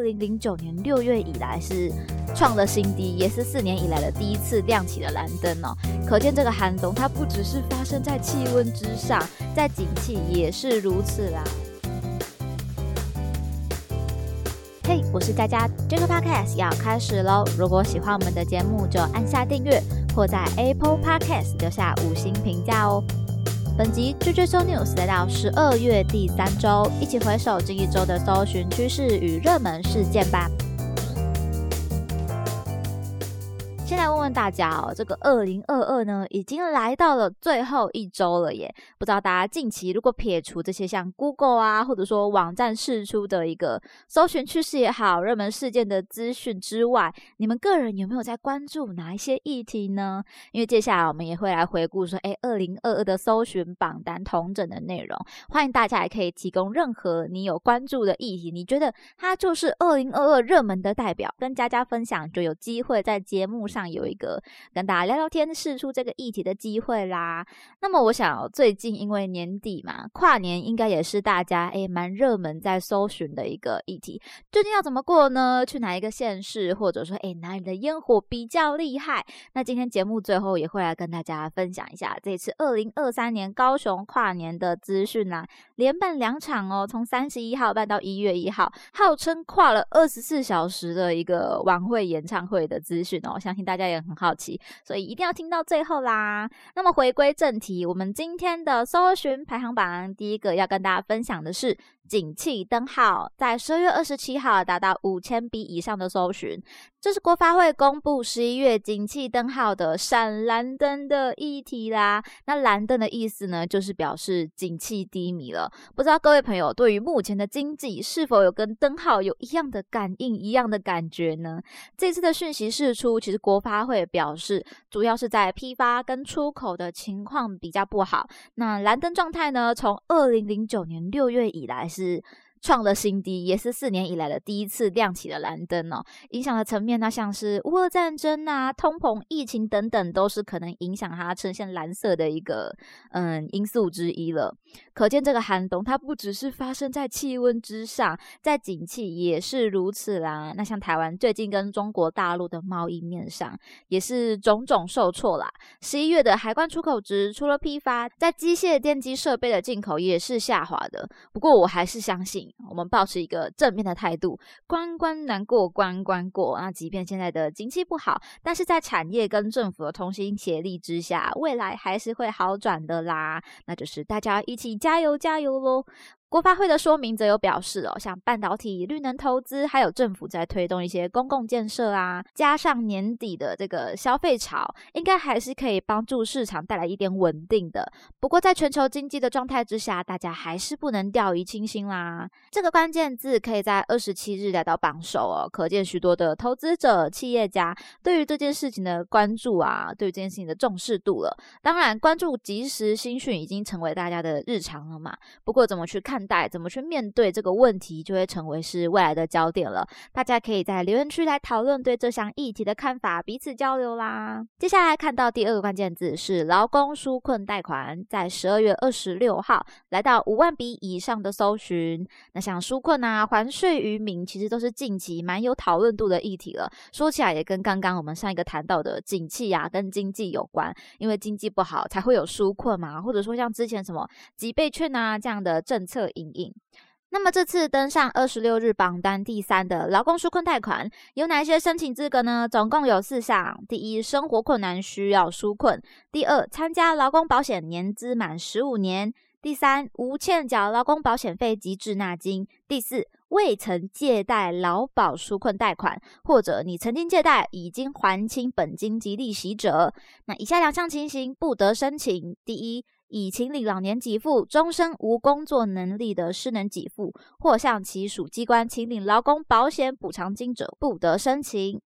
二零零九年六月以来是创了新低，也是四年以来的第一次亮起了蓝灯哦。可见这个寒冬它不只是发生在气温之上，在景气也是如此啦。嘿，我是佳佳，这个 podcast 要开始喽。如果喜欢我们的节目，就按下订阅，或在 Apple Podcast 留下五星评价哦。本集最最搜 news 来到十二月第三周，一起回首这一周的搜寻趋势与热门事件吧。再问问大家哦，这个二零二二呢，已经来到了最后一周了耶。不知道大家近期如果撇除这些像 Google 啊，或者说网站释出的一个搜寻趋势也好、热门事件的资讯之外，你们个人有没有在关注哪一些议题呢？因为接下来我们也会来回顾说，哎，二零二二的搜寻榜单同整的内容。欢迎大家也可以提供任何你有关注的议题，你觉得它就是二零二二热门的代表，跟佳佳分享，就有机会在节目上。有一个跟大家聊聊天、试出这个议题的机会啦。那么，我想最近因为年底嘛，跨年应该也是大家诶蛮热门在搜寻的一个议题。究竟要怎么过呢？去哪一个县市，或者说诶哪里的烟火比较厉害？那今天节目最后也会来跟大家分享一下这次二零二三年高雄跨年的资讯啦。连办两场哦，从三十一号办到一月一号，号称跨了二十四小时的一个晚会演唱会的资讯哦，相信大家大家也很好奇，所以一定要听到最后啦。那么回归正题，我们今天的搜寻排行榜第一个要跟大家分享的是。景气灯号在十二月二十七号达到五千笔以上的搜寻，这是国发会公布十一月景气灯号的闪蓝灯的议题啦。那蓝灯的意思呢，就是表示景气低迷了。不知道各位朋友对于目前的经济是否有跟灯号有一样的感应、一样的感觉呢？这次的讯息释出，其实国发他会表示，主要是在批发跟出口的情况比较不好。那蓝灯状态呢，从二零零九年六月以来是。创了新低，也是四年以来的第一次亮起的蓝灯哦。影响的层面呢，像是乌俄战争啊、通膨、疫情等等，都是可能影响它呈现蓝色的一个嗯因素之一了。可见这个寒冬它不只是发生在气温之上，在景气也是如此啦。那像台湾最近跟中国大陆的贸易面上，也是种种受挫啦。十一月的海关出口值，除了批发，在机械电机设备的进口也是下滑的。不过我还是相信。我们保持一个正面的态度，关关难过关关过。那即便现在的经济不好，但是在产业跟政府的同心协力之下，未来还是会好转的啦。那就是大家一起加油加油喽！国发会的说明则有表示哦，像半导体、绿能投资，还有政府在推动一些公共建设啊，加上年底的这个消费潮，应该还是可以帮助市场带来一点稳定的。不过，在全球经济的状态之下，大家还是不能掉以轻心啦。这个关键字可以在二十七日来到榜首哦，可见许多的投资者、企业家对于这件事情的关注啊，对这件事情的重视度了。当然，关注即时新讯已经成为大家的日常了嘛。不过，怎么去看？待怎么去面对这个问题，就会成为是未来的焦点了。大家可以在留言区来讨论对这项议题的看法，彼此交流啦。接下来看到第二个关键字是劳工纾困贷款，在十二月二十六号来到五万笔以上的搜寻。那像纾困啊、还税于民，其实都是近期蛮有讨论度的议题了。说起来也跟刚刚我们上一个谈到的景气啊，跟经济有关，因为经济不好才会有纾困嘛，或者说像之前什么几倍券啊这样的政策。影影。那么这次登上二十六日榜单第三的劳工纾困贷款有哪些申请资格呢？总共有四项：第一，生活困难需要纾困；第二，参加劳工保险年资满十五年；第三，无欠缴劳工保险费及滞纳金；第四，未曾借贷劳保纾困贷款，或者你曾经借贷已经还清本金及利息者。那以下两项情形不得申请：第一。已请领老年给付、终身无工作能力的失能给付，或向其属机关请领劳工保险补偿金者，不得申请。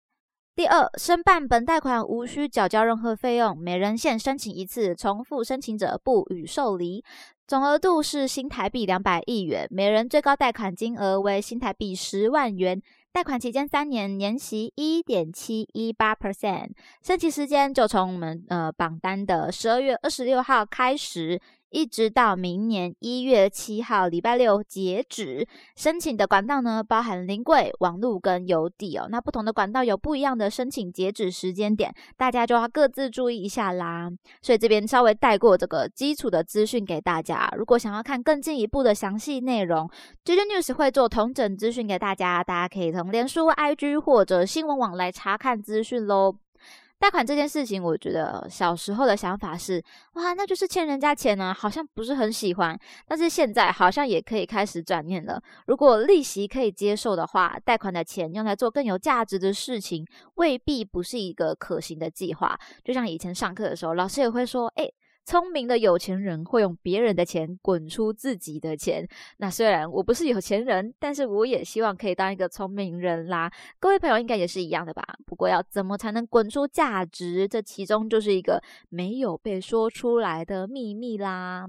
第二，申办本贷款无需缴交任何费用，每人限申请一次，重复申请者不予受理。总额度是新台币两百亿元，每人最高贷款金额为新台币十万元。贷款期间三年，年息一点七一八 percent，申请时间就从我们呃榜单的十二月二十六号开始。一直到明年一月七号礼拜六截止。申请的管道呢，包含临柜、网路跟邮递哦。那不同的管道有不一样的申请截止时间点，大家就要各自注意一下啦。所以这边稍微带过这个基础的资讯给大家。如果想要看更进一步的详细内容，JJ News 会做同整资讯给大家，大家可以从脸书、IG 或者新闻网来查看资讯喽。贷款这件事情，我觉得小时候的想法是，哇，那就是欠人家钱呢，好像不是很喜欢。但是现在好像也可以开始转念了。如果利息可以接受的话，贷款的钱用来做更有价值的事情，未必不是一个可行的计划。就像以前上课的时候，老师也会说，哎。聪明的有钱人会用别人的钱滚出自己的钱。那虽然我不是有钱人，但是我也希望可以当一个聪明人啦。各位朋友应该也是一样的吧？不过要怎么才能滚出价值？这其中就是一个没有被说出来的秘密啦。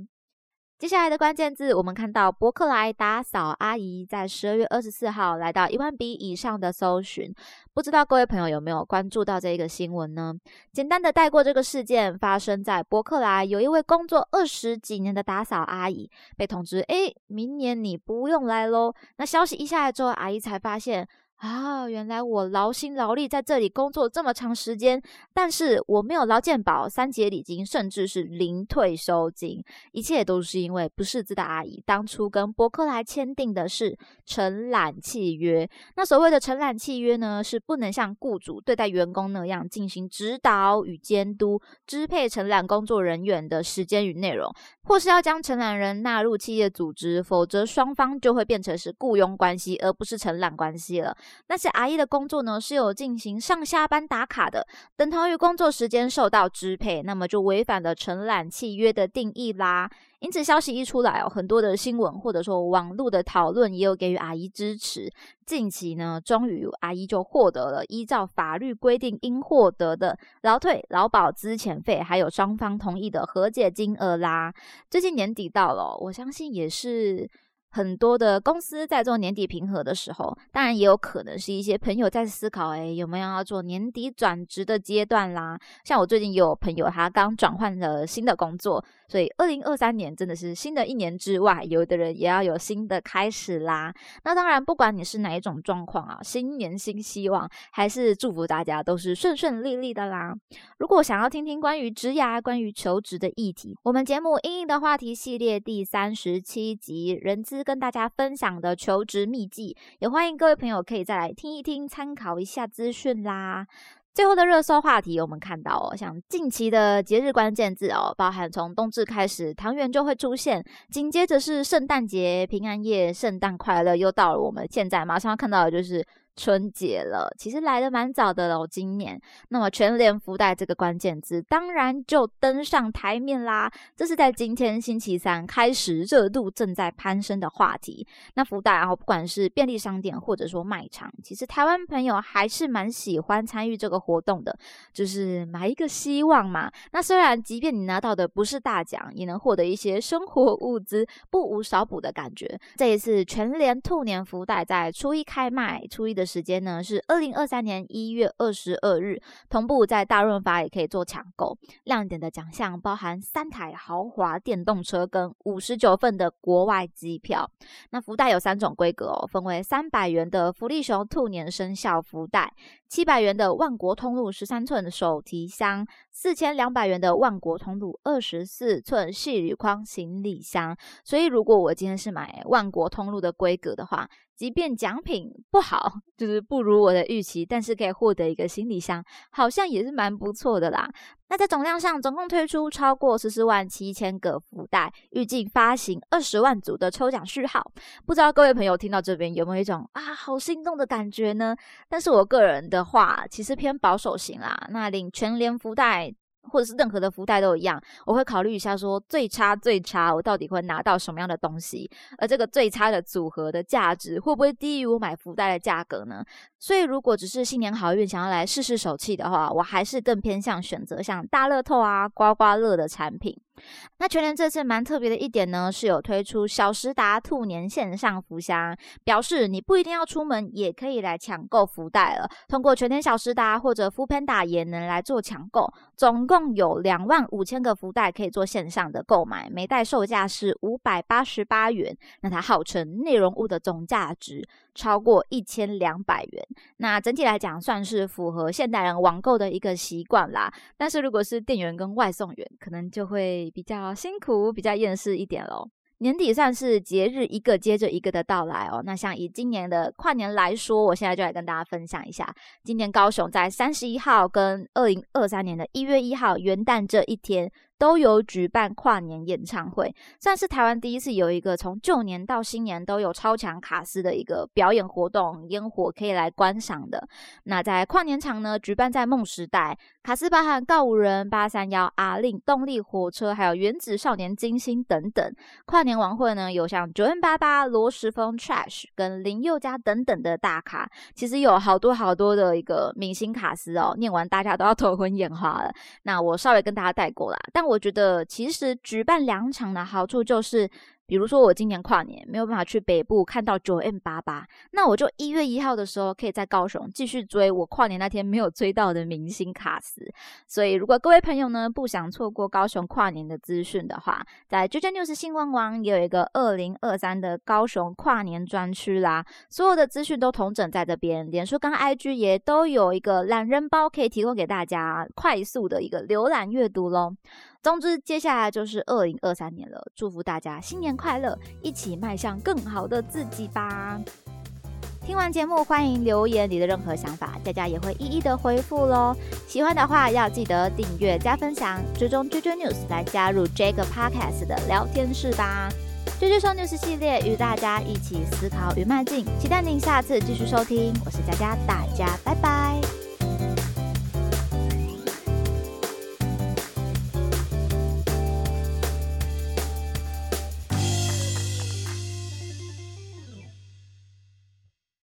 接下来的关键字，我们看到伯克莱打扫阿姨在十二月二十四号来到一万笔以上的搜寻，不知道各位朋友有没有关注到这一个新闻呢？简单的带过这个事件，发生在伯克莱，有一位工作二十几年的打扫阿姨被通知，哎，明年你不用来喽。那消息一下来之后，阿姨才发现。啊，原来我劳心劳力在这里工作这么长时间，但是我没有劳健保、三节礼金，甚至是零退休金，一切都是因为不识字的阿姨当初跟伯克莱签订的是承揽契约。那所谓的承揽契约呢，是不能像雇主对待员工那样进行指导与监督，支配承揽工作人员的时间与内容，或是要将承揽人纳入企业组织，否则双方就会变成是雇佣关系，而不是承揽关系了。那些阿姨的工作呢，是有进行上下班打卡的，等同于工作时间受到支配，那么就违反了承揽契约的定义啦。因此，消息一出来哦，很多的新闻或者说网络的讨论也有给予阿姨支持。近期呢，终于阿姨就获得了依照法律规定应获得的劳退、劳保资遣费，还有双方同意的和解金额啦。最近年底到了，我相信也是。很多的公司在做年底评核的时候，当然也有可能是一些朋友在思考，哎，有没有要做年底转职的阶段啦？像我最近有朋友，他刚转换了新的工作。所以，二零二三年真的是新的一年之外，有的人也要有新的开始啦。那当然，不管你是哪一种状况啊，新年新希望，还是祝福大家都是顺顺利利的啦。如果想要听听关于职涯、关于求职的议题，我们节目《英英的话题》系列第三十七集，人资跟大家分享的求职秘籍，也欢迎各位朋友可以再来听一听，参考一下资讯啦。最后的热搜话题，我们看到哦，像近期的节日关键字哦，包含从冬至开始，汤圆就会出现，紧接着是圣诞节、平安夜、圣诞快乐，又到了我们现在马上要看到的就是。春节了，其实来的蛮早的喽。今年，那么全联福袋这个关键字当然就登上台面啦。这是在今天星期三开始热度正在攀升的话题。那福袋啊，不管是便利商店或者说卖场，其实台湾朋友还是蛮喜欢参与这个活动的，就是买一个希望嘛。那虽然即便你拿到的不是大奖，也能获得一些生活物资，不无少补的感觉。这一次全联兔年福袋在初一开卖，初一的。时间呢是二零二三年一月二十二日，同步在大润发也可以做抢购。亮点的奖项包含三台豪华电动车跟五十九份的国外机票。那福袋有三种规格哦，分为三百元的福利熊兔年生肖福袋。七百元的万国通路十三寸手提箱，四千两百元的万国通路二十四寸细铝框行李箱。所以，如果我今天是买万国通路的规格的话，即便奖品不好，就是不如我的预期，但是可以获得一个行李箱，好像也是蛮不错的啦。那在总量上，总共推出超过十四万七千个福袋，预计发行二十万组的抽奖序号。不知道各位朋友听到这边有没有一种啊好心动的感觉呢？但是我个人的话，其实偏保守型啦。那领全联福袋。或者是任何的福袋都一样，我会考虑一下，说最差最差，我到底会拿到什么样的东西？而这个最差的组合的价值会不会低于我买福袋的价格呢？所以，如果只是新年好运，想要来试试手气的话，我还是更偏向选择像大乐透啊、刮刮乐的产品。那全联这次蛮特别的一点呢，是有推出小时达兔年线上福箱，表示你不一定要出门，也可以来抢购福袋了。通过全联小时达或者福 Panda 也能来做抢购，总共有两万五千个福袋可以做线上的购买，每袋售价是五百八十八元。那它号称内容物的总价值。超过一千两百元，那整体来讲算是符合现代人网购的一个习惯啦。但是如果是店员跟外送员，可能就会比较辛苦、比较厌世一点喽。年底算是节日一个接着一个的到来哦。那像以今年的跨年来说，我现在就来跟大家分享一下，今年高雄在三十一号跟二零二三年的一月一号元旦这一天。都有举办跨年演唱会，算是台湾第一次有一个从旧年到新年都有超强卡司的一个表演活动，烟火可以来观赏的。那在跨年场呢，举办在梦时代，卡司包含告五人、八三幺、阿令、动力火车，还有原子少年、金星等等。跨年晚会呢，有像九 N 八八、罗时峰、Trash 跟林宥嘉等等的大咖，其实有好多好多的一个明星卡司哦。念完大家都要头昏眼花了。那我稍微跟大家带过啦，但我。我觉得其实举办两场的好处就是。比如说我今年跨年没有办法去北部看到九 M 八八，那我就一月一号的时候可以在高雄继续追我跨年那天没有追到的明星卡司。所以如果各位朋友呢不想错过高雄跨年的资讯的话，在 JJ News 新闻网也有一个二零二三的高雄跨年专区啦，所有的资讯都同整在这边。脸书跟 IG 也都有一个懒人包可以提供给大家快速的一个浏览阅读喽。总之，接下来就是二零二三年了，祝福大家新年快快乐，一起迈向更好的自己吧！听完节目，欢迎留言你的任何想法，佳佳也会一一的回复喽。喜欢的话，要记得订阅加分享，追踪 JJ News 来加入这个 Podcast 的聊天室吧。JJ 说 News 系列与大家一起思考与迈进，期待您下次继续收听。我是佳佳，大家拜拜。